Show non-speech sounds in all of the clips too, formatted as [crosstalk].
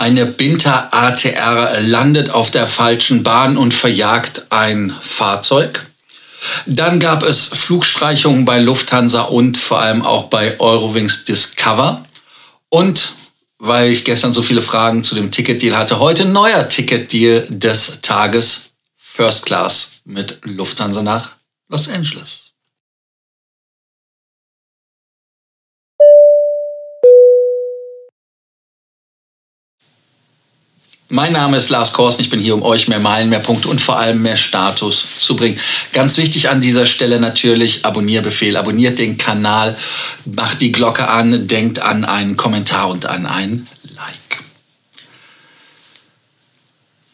Eine Binter ATR landet auf der falschen Bahn und verjagt ein Fahrzeug. Dann gab es Flugstreichungen bei Lufthansa und vor allem auch bei Eurowings Discover. Und weil ich gestern so viele Fragen zu dem Ticketdeal hatte, heute neuer Ticketdeal des Tages First Class mit Lufthansa nach Los Angeles. Mein Name ist Lars Korsen. Ich bin hier, um euch mehr Meilen, mehr Punkte und vor allem mehr Status zu bringen. Ganz wichtig an dieser Stelle natürlich Abonnierbefehl. Abonniert den Kanal, macht die Glocke an, denkt an einen Kommentar und an ein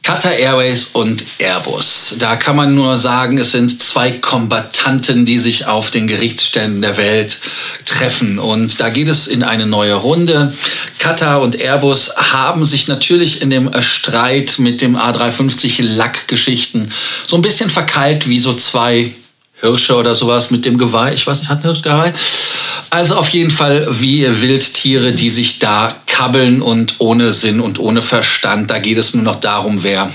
Qatar Airways und Airbus. Da kann man nur sagen, es sind zwei Kombattanten, die sich auf den Gerichtsständen der Welt treffen. Und da geht es in eine neue Runde. Qatar und Airbus haben sich natürlich in dem Streit mit dem A350 Lackgeschichten so ein bisschen verkeilt wie so zwei Hirsche oder sowas mit dem Geweih. Ich weiß nicht, hat ein Hirsch Geweih? Also auf jeden Fall wie Wildtiere, die sich da kabbeln und ohne Sinn und ohne Verstand. Da geht es nur noch darum, wer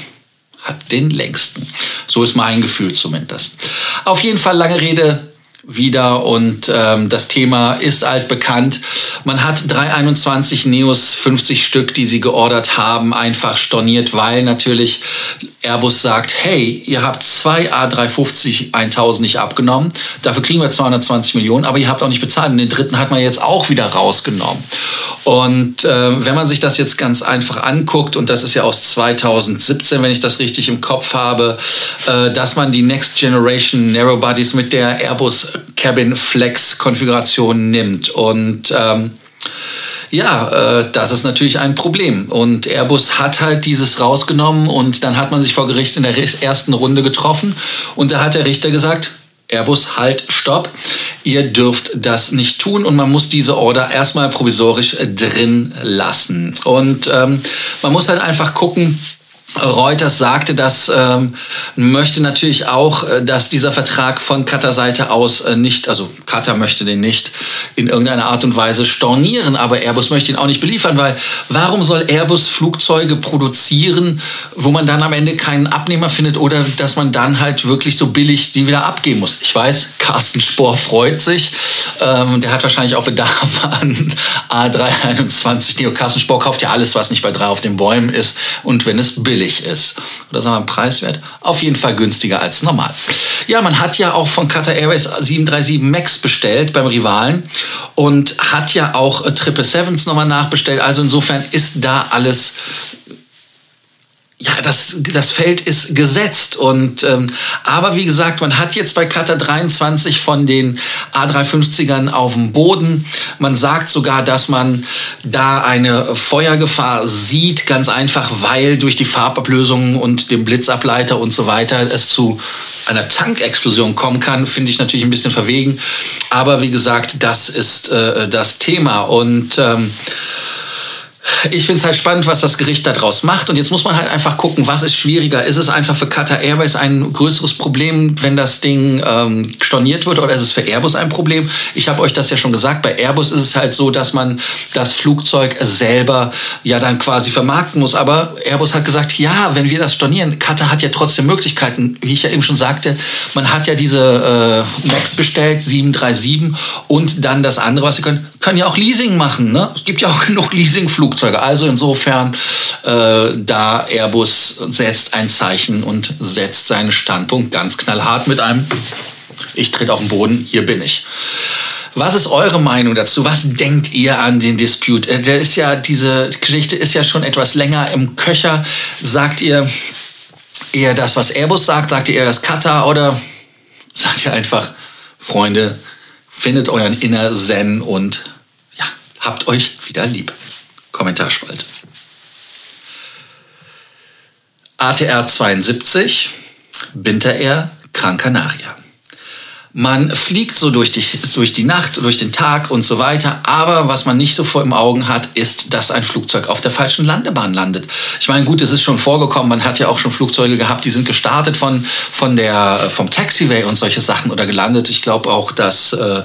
hat den längsten. So ist mein Gefühl zumindest. Auf jeden Fall lange Rede, wieder und ähm, das Thema ist altbekannt. Man hat 321 Neos, 50 Stück, die sie geordert haben, einfach storniert, weil natürlich Airbus sagt, hey, ihr habt zwei A350 1000 nicht abgenommen, dafür kriegen wir 220 Millionen, aber ihr habt auch nicht bezahlt und den dritten hat man jetzt auch wieder rausgenommen. Und äh, wenn man sich das jetzt ganz einfach anguckt, und das ist ja aus 2017, wenn ich das richtig im Kopf habe, äh, dass man die Next Generation Narrow Bodies mit der Airbus Cabin Flex Konfiguration nimmt. Und ähm, ja, äh, das ist natürlich ein Problem. Und Airbus hat halt dieses rausgenommen und dann hat man sich vor Gericht in der ersten Runde getroffen und da hat der Richter gesagt, Airbus, halt, stopp. Ihr dürft das nicht tun und man muss diese Order erstmal provisorisch drin lassen. Und ähm, man muss halt einfach gucken, Reuters sagte, dass ähm, möchte natürlich auch, äh, dass dieser Vertrag von Katar Seite aus äh, nicht, also Katar möchte den nicht in irgendeiner Art und Weise stornieren, aber Airbus möchte ihn auch nicht beliefern, weil warum soll Airbus Flugzeuge produzieren, wo man dann am Ende keinen Abnehmer findet oder dass man dann halt wirklich so billig die wieder abgeben muss? Ich weiß, Carsten Spohr freut sich, ähm, der hat wahrscheinlich auch Bedarf [laughs] an A321 Neo. Carsten Spohr kauft ja alles, was nicht bei drei auf den Bäumen ist und wenn es billig billig ist. Oder sagen wir preiswert? Auf jeden Fall günstiger als normal. Ja, man hat ja auch von Qatar Airways 737 MAX bestellt beim Rivalen und hat ja auch äh, Triple Sevens nochmal nachbestellt. Also insofern ist da alles ja, das, das Feld ist gesetzt. Und, ähm, aber wie gesagt, man hat jetzt bei Qatar 23 von den A350ern auf dem Boden. Man sagt sogar, dass man da eine Feuergefahr sieht, ganz einfach, weil durch die Farbablösung und dem Blitzableiter und so weiter es zu einer Tankexplosion kommen kann, finde ich natürlich ein bisschen verwegen. Aber wie gesagt, das ist äh, das Thema. Und ähm, ich finde es halt spannend, was das Gericht daraus macht. Und jetzt muss man halt einfach gucken, was ist schwieriger. Ist es einfach für Qatar Airways ein größeres Problem, wenn das Ding ähm, storniert wird, oder ist es für Airbus ein Problem? Ich habe euch das ja schon gesagt. Bei Airbus ist es halt so, dass man das Flugzeug selber ja dann quasi vermarkten muss. Aber Airbus hat gesagt, ja, wenn wir das stornieren, Qatar hat ja trotzdem Möglichkeiten. Wie ich ja eben schon sagte, man hat ja diese äh, Max bestellt, 737 und dann das andere, was sie können, können ja auch Leasing machen. Ne? Es gibt ja auch [laughs] genug Leasing-Flugzeuge. Also insofern, äh, da Airbus setzt ein Zeichen und setzt seinen Standpunkt ganz knallhart mit einem, ich trete auf den Boden, hier bin ich. Was ist eure Meinung dazu? Was denkt ihr an den Dispute? Äh, der ist ja, diese Geschichte ist ja schon etwas länger im Köcher. Sagt ihr eher das, was Airbus sagt? Sagt ihr eher das Qatar oder sagt ihr einfach, Freunde, findet euren inner Zen und ja, habt euch wieder lieb. Kommentarspalte. ATR 72, Binter Air, Gran Canaria. Man fliegt so durch die, durch die Nacht, durch den Tag und so weiter. Aber was man nicht so vor im Augen hat, ist, dass ein Flugzeug auf der falschen Landebahn landet. Ich meine, gut, es ist schon vorgekommen. Man hat ja auch schon Flugzeuge gehabt, die sind gestartet von, von der, vom Taxiway und solche Sachen oder gelandet. Ich glaube auch, dass äh,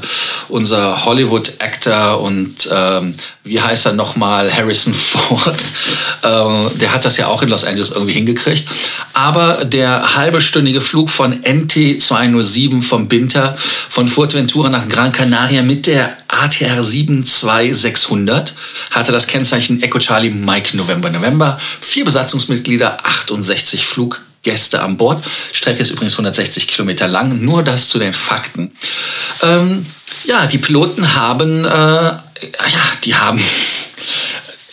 unser Hollywood-Actor und ähm, wie heißt er nochmal, Harrison Ford, [laughs] Äh, der hat das ja auch in Los Angeles irgendwie hingekriegt. Aber der halbestündige Flug von NT 207 vom Binter von Fuerteventura nach Gran Canaria mit der ATR 72600 hatte das Kennzeichen Echo Charlie Mike November November. Vier Besatzungsmitglieder, 68 Fluggäste an Bord. Strecke ist übrigens 160 Kilometer lang. Nur das zu den Fakten. Ähm, ja, die Piloten haben, äh, ja, die haben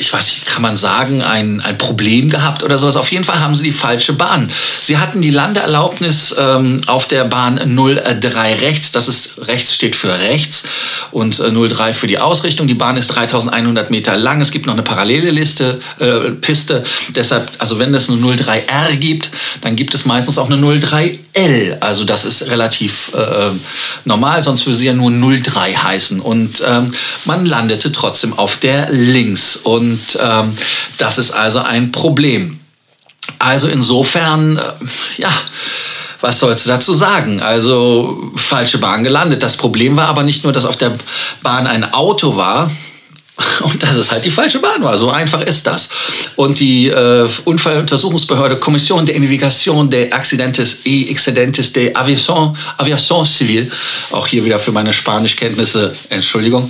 ich weiß nicht, kann man sagen, ein, ein Problem gehabt oder sowas. Auf jeden Fall haben sie die falsche Bahn. Sie hatten die Landeerlaubnis ähm, auf der Bahn 03 rechts. Das ist rechts steht für rechts und äh, 03 für die Ausrichtung. Die Bahn ist 3100 Meter lang. Es gibt noch eine parallele Liste, äh, Piste. Deshalb, also wenn es eine 03R gibt, dann gibt es meistens auch eine 03L. Also das ist relativ äh, normal, sonst würde sie ja nur 03 heißen. Und ähm, man landete trotzdem auf der links. Und und ähm, das ist also ein Problem. Also insofern, äh, ja, was sollst du dazu sagen? Also falsche Bahn gelandet. Das Problem war aber nicht nur, dass auf der Bahn ein Auto war, [laughs] und dass es halt die falsche Bahn war. So einfach ist das. Und die äh, Unfalluntersuchungsbehörde Kommission de Investigation de Accidentes y Excedentes de Aviación, Aviación Civil, auch hier wieder für meine Spanischkenntnisse, Entschuldigung,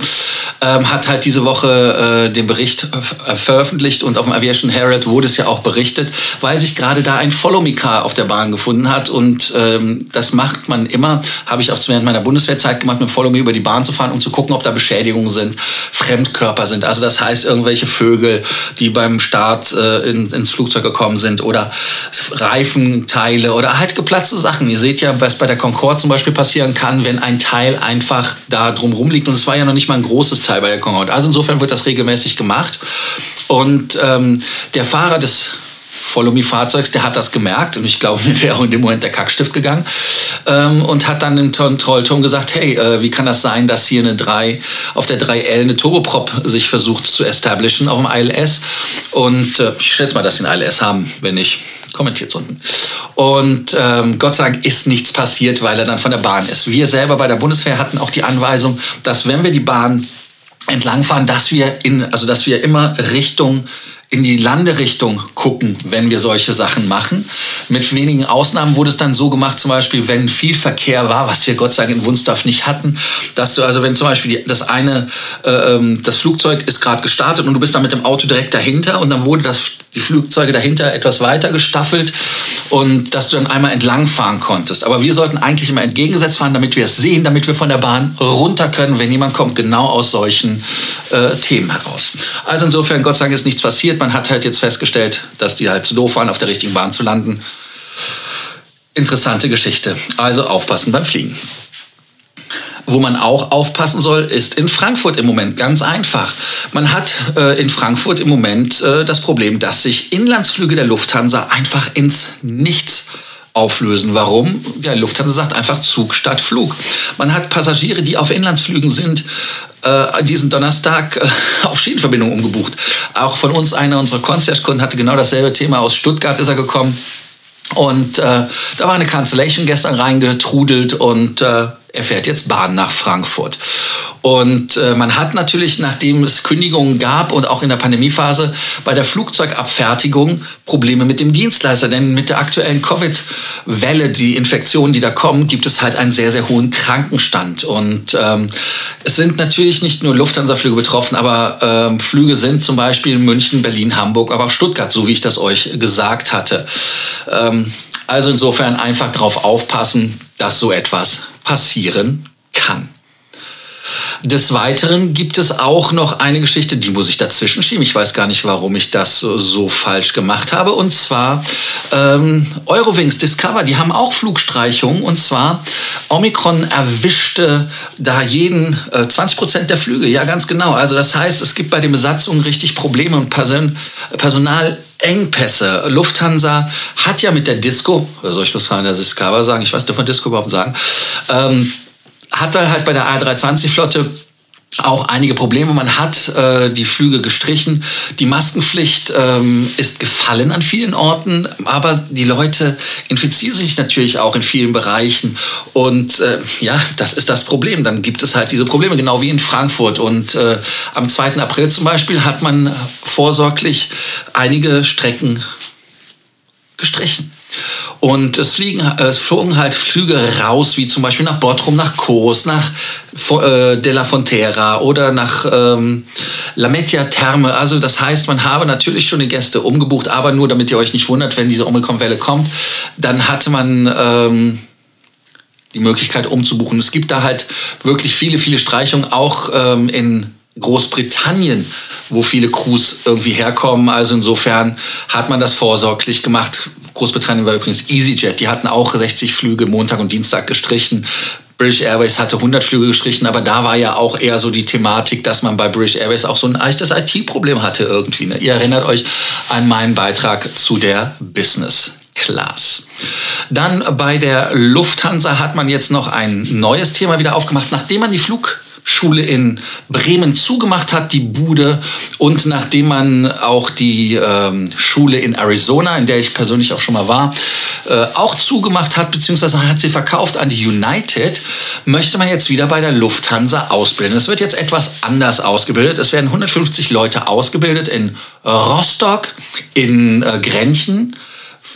ähm, hat halt diese Woche äh, den Bericht äh, veröffentlicht und auf dem Aviation Herald wurde es ja auch berichtet, weil sich gerade da ein Follow-Me-Car auf der Bahn gefunden hat und ähm, das macht man immer, habe ich auch während meiner Bundeswehrzeit gemacht, mit Follow-Me über die Bahn zu fahren, um zu gucken, ob da Beschädigungen sind, Fremdkörper sind. Also das heißt, irgendwelche Vögel, die beim Start äh, in, ins Flugzeug gekommen sind oder Reifenteile oder halt geplatzte Sachen. Ihr seht ja, was bei der Concorde zum Beispiel passieren kann, wenn ein Teil einfach da drumherum liegt und es war ja noch nicht mal ein großes Teil Teil bei der Concorde. Also insofern wird das regelmäßig gemacht. Und ähm, der Fahrer des Follow-Me-Fahrzeugs, der hat das gemerkt und ich glaube, [laughs] mir wäre auch in dem Moment der Kackstift gegangen ähm, und hat dann im Trollton gesagt, hey, äh, wie kann das sein, dass hier eine 3, auf der 3L eine Turboprop sich versucht zu establishen auf dem ILS und äh, ich schätze mal, dass sie ein ILS haben, wenn nicht, kommentiert unten. Und ähm, Gott sei Dank ist nichts passiert, weil er dann von der Bahn ist. Wir selber bei der Bundeswehr hatten auch die Anweisung, dass wenn wir die Bahn entlangfahren, dass wir in, also dass wir immer Richtung in die Landerichtung gucken, wenn wir solche Sachen machen. Mit wenigen Ausnahmen wurde es dann so gemacht, zum Beispiel, wenn viel Verkehr war, was wir Gott sei Dank in Wunsdorf nicht hatten, dass du also, wenn zum Beispiel das eine, äh, ähm, das Flugzeug ist gerade gestartet und du bist dann mit dem Auto direkt dahinter und dann wurde das, die Flugzeuge dahinter etwas weiter gestaffelt und dass du dann einmal entlangfahren konntest. Aber wir sollten eigentlich immer entgegengesetzt fahren, damit wir es sehen, damit wir von der Bahn runter können, wenn jemand kommt, genau aus solchen äh, Themen heraus. Also insofern, Gott sei Dank ist nichts passiert man hat halt jetzt festgestellt, dass die halt zu doof waren, auf der richtigen Bahn zu landen. Interessante Geschichte. Also aufpassen beim Fliegen. Wo man auch aufpassen soll, ist in Frankfurt im Moment. Ganz einfach. Man hat äh, in Frankfurt im Moment äh, das Problem, dass sich Inlandsflüge der Lufthansa einfach ins Nichts auflösen. Warum? Ja, Lufthansa sagt einfach Zug statt Flug. Man hat Passagiere, die auf Inlandsflügen sind, äh, diesen Donnerstag äh, [laughs] auf Schienenverbindung umgebucht. Auch von uns, einer unserer Concierge-Kunden hatte genau dasselbe Thema. Aus Stuttgart ist er gekommen. Und äh, da war eine Cancellation gestern reingetrudelt und äh, er fährt jetzt Bahn nach Frankfurt. Und äh, man hat natürlich, nachdem es Kündigungen gab und auch in der Pandemiephase bei der Flugzeugabfertigung Probleme mit dem Dienstleister. Denn mit der aktuellen Covid-Welle, die Infektionen, die da kommen, gibt es halt einen sehr, sehr hohen Krankenstand. Und ähm, es sind natürlich nicht nur Lufthansa-Flüge betroffen, aber ähm, Flüge sind zum Beispiel in München, Berlin, Hamburg, aber auch Stuttgart, so wie ich das euch gesagt hatte. Ähm, also insofern einfach darauf aufpassen, dass so etwas passieren kann. Des Weiteren gibt es auch noch eine Geschichte, die muss ich dazwischen schieben. Ich weiß gar nicht, warum ich das so, falsch gemacht habe. Und zwar ähm, Eurowings Discover, die haben auch Flugstreichungen. Und zwar Omikron erwischte da jeden äh, 20 Prozent der Flüge. Ja, ganz genau. Also das heißt, es gibt bei den Besatzungen richtig Probleme und Person, Personal Engpässe. Lufthansa hat ja mit der Disco, soll ich Lufthansa der Discover sagen? Ich weiß, darf man Disco überhaupt sagen? Ähm, hat halt bei der A320-Flotte auch einige Probleme. Man hat äh, die Flüge gestrichen. Die Maskenpflicht ähm, ist gefallen an vielen Orten, aber die Leute infizieren sich natürlich auch in vielen Bereichen. Und äh, ja, das ist das Problem. Dann gibt es halt diese Probleme, genau wie in Frankfurt. Und äh, am 2. April zum Beispiel hat man vorsorglich einige Strecken gestrichen. Und es, fliegen, es flogen halt Flüge raus, wie zum Beispiel nach Bottrum, nach Kos, nach äh, De La Fontera oder nach ähm, La Metia Therme. Also das heißt, man habe natürlich schon die Gäste umgebucht, aber nur damit ihr euch nicht wundert, wenn diese Omikron-Welle kommt, dann hatte man... Ähm, die Möglichkeit umzubuchen. Es gibt da halt wirklich viele, viele Streichungen, auch ähm, in Großbritannien, wo viele Crews irgendwie herkommen. Also insofern hat man das vorsorglich gemacht. Großbritannien war übrigens EasyJet. Die hatten auch 60 Flüge Montag und Dienstag gestrichen. British Airways hatte 100 Flüge gestrichen, aber da war ja auch eher so die Thematik, dass man bei British Airways auch so ein echtes IT-Problem hatte irgendwie. Ne? Ihr erinnert euch an meinen Beitrag zu der Business Class. Dann bei der Lufthansa hat man jetzt noch ein neues Thema wieder aufgemacht, nachdem man die Flug Schule in Bremen zugemacht hat, die Bude. Und nachdem man auch die ähm, Schule in Arizona, in der ich persönlich auch schon mal war, äh, auch zugemacht hat, beziehungsweise hat sie verkauft an die United, möchte man jetzt wieder bei der Lufthansa ausbilden. Es wird jetzt etwas anders ausgebildet. Es werden 150 Leute ausgebildet in Rostock, in äh, Grenchen.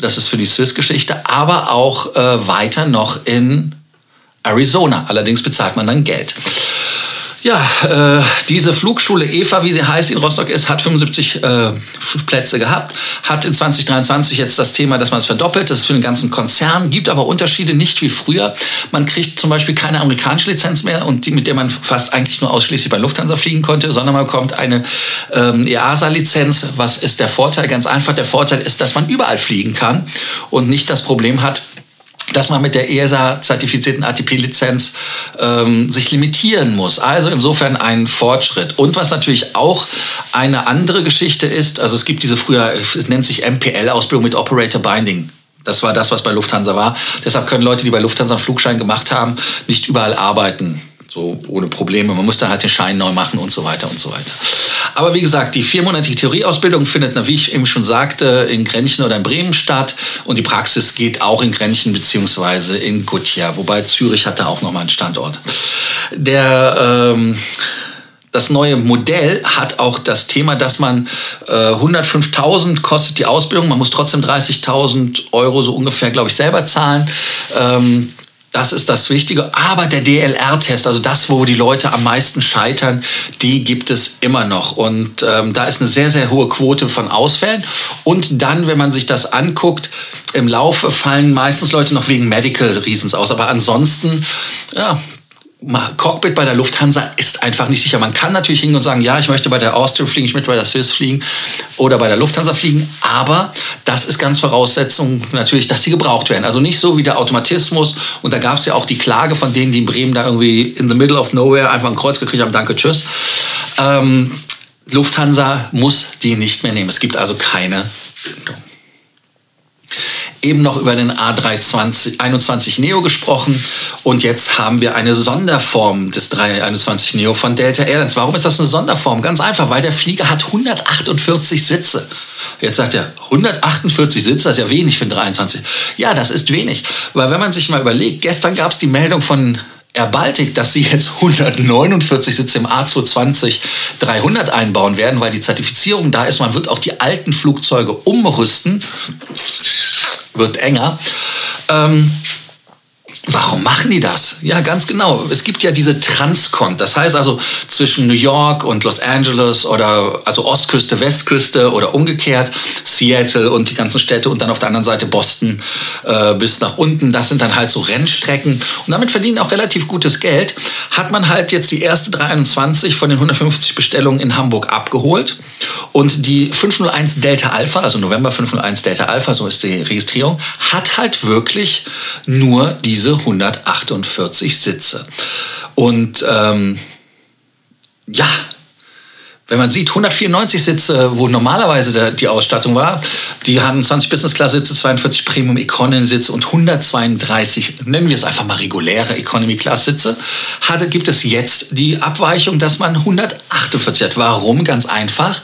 Das ist für die Swiss-Geschichte, aber auch äh, weiter noch in Arizona. Allerdings bezahlt man dann Geld. Ja, äh, diese Flugschule EVA, wie sie heißt, in Rostock ist, hat 75 äh, Plätze gehabt, hat in 2023 jetzt das Thema, dass man es verdoppelt. Das ist für den ganzen Konzern, gibt aber Unterschiede, nicht wie früher. Man kriegt zum Beispiel keine amerikanische Lizenz mehr und die, mit der man fast eigentlich nur ausschließlich bei Lufthansa fliegen konnte, sondern man bekommt eine ähm, EASA-Lizenz. Was ist der Vorteil? Ganz einfach, der Vorteil ist, dass man überall fliegen kann und nicht das Problem hat, dass man mit der ESA-zertifizierten ATP-Lizenz ähm, sich limitieren muss. Also insofern ein Fortschritt. Und was natürlich auch eine andere Geschichte ist, also es gibt diese früher, es nennt sich MPL-Ausbildung mit Operator Binding. Das war das, was bei Lufthansa war. Deshalb können Leute, die bei Lufthansa einen Flugschein gemacht haben, nicht überall arbeiten. So ohne Probleme. Man muss da halt den Schein neu machen und so weiter und so weiter. Aber wie gesagt, die viermonatige Theorieausbildung findet, wie ich eben schon sagte, in Grenchen oder in Bremen statt. Und die Praxis geht auch in Grenchen beziehungsweise in Gutjahr. Wobei Zürich hatte auch nochmal einen Standort. Der... Ähm, das neue Modell hat auch das Thema, dass man äh, 105.000 kostet die Ausbildung, man muss trotzdem 30.000 Euro so ungefähr, glaube ich, selber zahlen. Ähm, das ist das Wichtige. Aber der DLR-Test, also das, wo die Leute am meisten scheitern, die gibt es immer noch. Und ähm, da ist eine sehr, sehr hohe Quote von Ausfällen. Und dann, wenn man sich das anguckt, im Laufe fallen meistens Leute noch wegen Medical Reasons aus. Aber ansonsten, ja, Cockpit bei der Lufthansa ist einfach nicht sicher. Man kann natürlich hingehen und sagen, ja, ich möchte bei der Austrian fliegen, ich möchte bei der Swiss fliegen oder bei der Lufthansa fliegen, aber das ist ganz Voraussetzung natürlich, dass sie gebraucht werden. Also nicht so wie der Automatismus und da gab es ja auch die Klage von denen, die in Bremen da irgendwie in the middle of nowhere einfach ein Kreuz gekriegt haben, danke, tschüss. Ähm, Lufthansa muss die nicht mehr nehmen. Es gibt also keine Bindung eben noch über den A321 Neo gesprochen und jetzt haben wir eine Sonderform des 321 Neo von Delta Airlines. Warum ist das eine Sonderform? Ganz einfach, weil der Flieger hat 148 Sitze. Jetzt sagt er, 148 Sitze, das ist ja wenig für den 23. Ja, das ist wenig, weil wenn man sich mal überlegt, gestern gab es die Meldung von Air Baltic, dass sie jetzt 149 Sitze im A220 300 einbauen werden, weil die Zertifizierung da ist. Man wird auch die alten Flugzeuge umrüsten wird enger. Ähm, Warum machen die das? Ja, ganz genau. Es gibt ja diese Transcon. Das heißt also zwischen New York und Los Angeles oder also Ostküste, Westküste oder umgekehrt Seattle und die ganzen Städte und dann auf der anderen Seite Boston äh, bis nach unten. Das sind dann halt so Rennstrecken und damit verdienen auch relativ gutes Geld. Hat man halt jetzt die erste 23 von den 150 Bestellungen in Hamburg abgeholt und die 501 Delta Alpha, also November 501 Delta Alpha, so ist die Registrierung, hat halt wirklich nur diese 148 Sitze. Und ähm, ja, wenn man sieht, 194 Sitze, wo normalerweise der, die Ausstattung war, die haben 20 Business-Class-Sitze, 42 Premium-Economy-Sitze und 132, nennen wir es einfach mal reguläre Economy-Class-Sitze, hatte, gibt es jetzt die Abweichung, dass man 148 hat. Warum? Ganz einfach,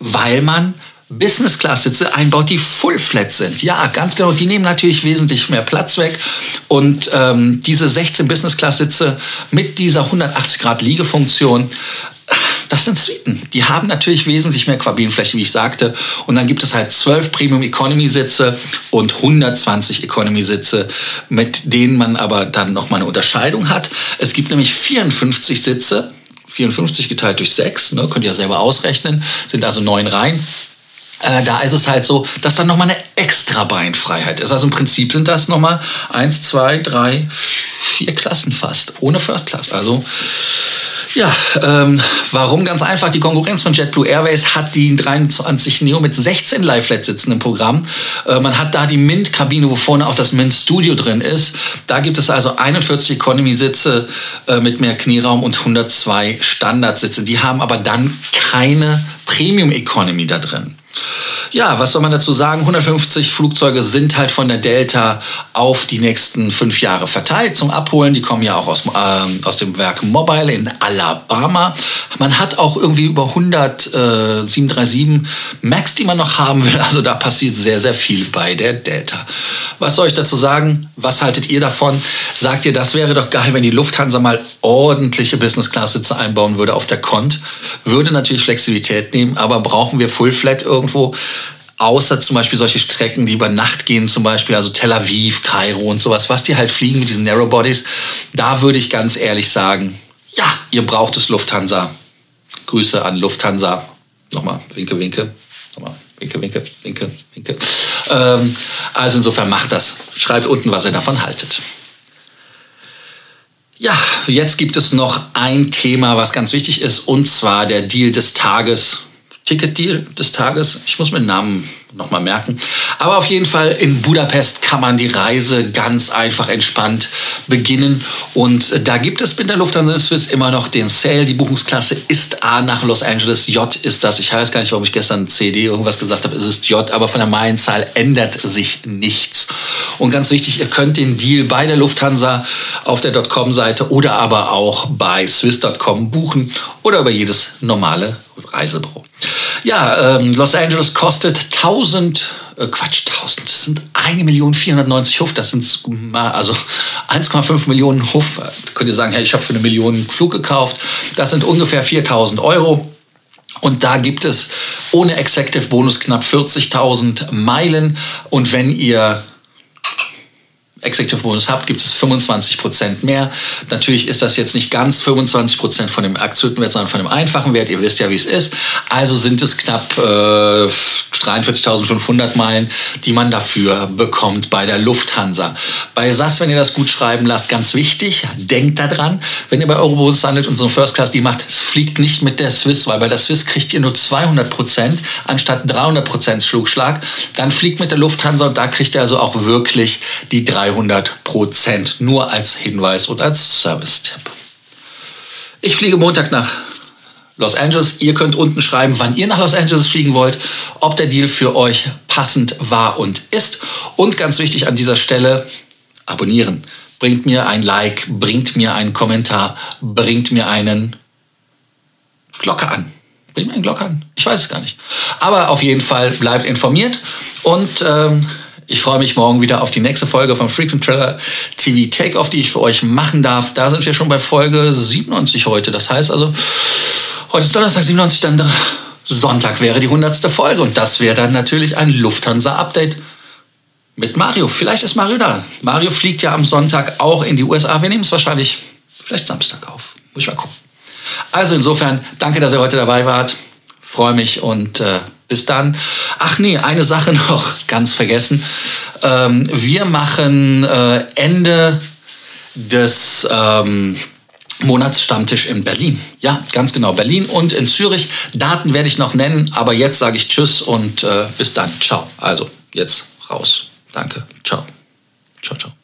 weil man Business-Class-Sitze einbaut, die Full-Flat sind. Ja, ganz genau. Die nehmen natürlich wesentlich mehr Platz weg. Und ähm, diese 16 Business-Class-Sitze mit dieser 180-Grad-Liegefunktion Das sind Suiten. Die haben natürlich wesentlich mehr Kabinenfläche, wie ich sagte. Und dann gibt es halt 12 Premium Economy Sitze und 120 Economy Sitze, mit denen man aber dann nochmal eine Unterscheidung hat. Es gibt nämlich 54 Sitze, 54 geteilt durch 6, ne, könnt ihr ja selber ausrechnen, sind also neun Reihen. Äh, da ist es halt so, dass dann nochmal eine extra Beinfreiheit ist. Also im Prinzip sind das nochmal eins, zwei, drei, vier Klassen fast, ohne First Class. Also ja, ähm, warum? Ganz einfach. Die Konkurrenz von JetBlue Airways hat die 23 Neo mit 16 Lie-Flat-Sitzen im Programm. Äh, man hat da die Mint-Kabine, wo vorne auch das Mint-Studio drin ist. Da gibt es also 41 Economy-Sitze äh, mit mehr Knieraum und 102 Standardsitze. Die haben aber dann keine Premium-Economy da drin. Ja, was soll man dazu sagen? 150 Flugzeuge sind halt von der Delta auf die nächsten fünf Jahre verteilt zum Abholen. Die kommen ja auch aus, äh, aus dem Werk Mobile in Alabama. Man hat auch irgendwie über 100 äh, 737 Max, die man noch haben will. Also da passiert sehr, sehr viel bei der Delta. Was soll ich dazu sagen? Was haltet ihr davon? Sagt ihr, das wäre doch geil, wenn die Lufthansa mal ordentliche Business-Class-Sitze einbauen würde auf der Cont? Würde natürlich Flexibilität nehmen, aber brauchen wir Full-Flat irgendwo? Außer zum Beispiel solche Strecken, die über Nacht gehen, zum Beispiel, also Tel Aviv, Kairo und sowas, was die halt fliegen mit diesen Narrow Bodies, da würde ich ganz ehrlich sagen, ja, ihr braucht es Lufthansa. Grüße an Lufthansa. Nochmal, winke, winke. Nochmal, winke, winke, winke, winke. Ähm, also insofern macht das. Schreibt unten, was ihr davon haltet. Ja, jetzt gibt es noch ein Thema, was ganz wichtig ist, und zwar der Deal des Tages Ticketdeal des Tages. Ich muss mir den Namen nochmal merken. Aber auf jeden Fall in Budapest kann man die Reise ganz einfach entspannt beginnen. Und da gibt es mit der Lufthansa Swiss immer noch den Sale. Die Buchungsklasse ist A nach Los Angeles. J ist das. Ich weiß gar nicht, warum ich gestern CD irgendwas gesagt habe. Es ist J, aber von der Meilenzahl ändert sich nichts. Und ganz wichtig, ihr könnt den Deal bei der Lufthansa auf der .com-Seite oder aber auch bei swiss.com buchen oder über jedes normale Reisebüro. Ja, ähm, Los Angeles kostet 1000, äh, Quatsch, 1000, das sind 1.490 Huff, das sind also 1,5 Millionen Huff. Da könnt ihr sagen, hey, ich habe für eine Million Flug gekauft. Das sind ungefähr 4000 Euro. Und da gibt es ohne Executive Bonus knapp 40.000 Meilen. Und wenn ihr Executive Bonus habt, gibt es 25% mehr. Natürlich ist das jetzt nicht ganz 25% von dem absoluten Wert, sondern von dem einfachen Wert. Ihr wisst ja, wie es ist. Also sind es knapp äh, 43.500 Meilen, die man dafür bekommt bei der Lufthansa. Bei SAS, wenn ihr das gut schreiben lasst, ganz wichtig, denkt daran, wenn ihr bei Eurobonus handelt und so eine First Class die macht, es fliegt nicht mit der Swiss, weil bei der Swiss kriegt ihr nur 200% anstatt 300% Flugschlag. Dann fliegt mit der Lufthansa und da kriegt ihr also auch wirklich die 300 300 Prozent. Nur als Hinweis und als Service-Tipp. Ich fliege Montag nach Los Angeles. Ihr könnt unten schreiben, wann ihr nach Los Angeles fliegen wollt, ob der Deal für euch passend war und ist. Und ganz wichtig an dieser Stelle, abonnieren. Bringt mir ein Like, bringt mir einen Kommentar, bringt mir einen Glocke an. Bringt mir einen Glocke an. Ich weiß es gar nicht. Aber auf jeden Fall bleibt informiert und ähm, ich freue mich morgen wieder auf die nächste Folge von Frequent Trailer TV Takeoff, die ich für euch machen darf. Da sind wir schon bei Folge 97 heute. Das heißt also, heute ist Donnerstag 97, dann Sonntag wäre die 100. Folge. Und das wäre dann natürlich ein Lufthansa-Update mit Mario. Vielleicht ist Mario da. Mario fliegt ja am Sonntag auch in die USA. Wir nehmen es wahrscheinlich vielleicht Samstag auf. Muss ich mal gucken. Also insofern, danke, dass ihr heute dabei wart. Freue mich und äh, bis dann. Ach nee, eine Sache [laughs] noch ganz vergessen. Ähm, wir machen äh, Ende des ähm, Monatsstammtisch in Berlin. Ja, ganz genau, Berlin und in Zürich. Daten werde ich noch nennen, aber jetzt sage ich Tschüss und äh, bis dann. Ciao. Also, jetzt raus. Danke. Ciao. Ciao, ciao.